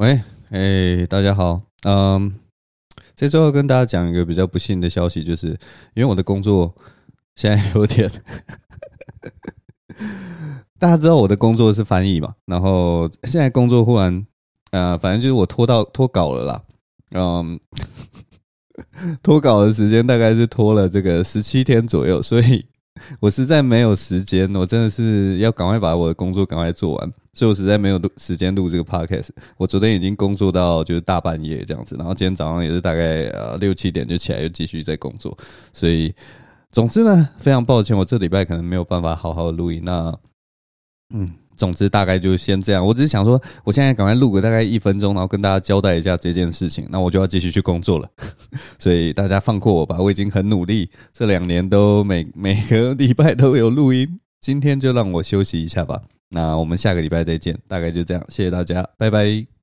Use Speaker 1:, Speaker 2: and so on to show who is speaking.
Speaker 1: 喂，哎，大家好，嗯，这周要跟大家讲一个比较不幸的消息，就是因为我的工作现在有点，大家知道我的工作是翻译嘛，然后现在工作忽然，呃，反正就是我拖到拖稿了啦，嗯，拖稿的时间大概是拖了这个十七天左右，所以。我实在没有时间，我真的是要赶快把我的工作赶快做完，所以我实在没有时间录这个 podcast。我昨天已经工作到就是大半夜这样子，然后今天早上也是大概呃六七点就起来又继续在工作，所以总之呢，非常抱歉，我这礼拜可能没有办法好好录音。那嗯。总之，大概就先这样。我只是想说，我现在赶快录个大概一分钟，然后跟大家交代一下这件事情。那我就要继续去工作了，所以大家放过我吧。我已经很努力，这两年都每每个礼拜都有录音。今天就让我休息一下吧。那我们下个礼拜再见，大概就这样。谢谢大家，拜拜。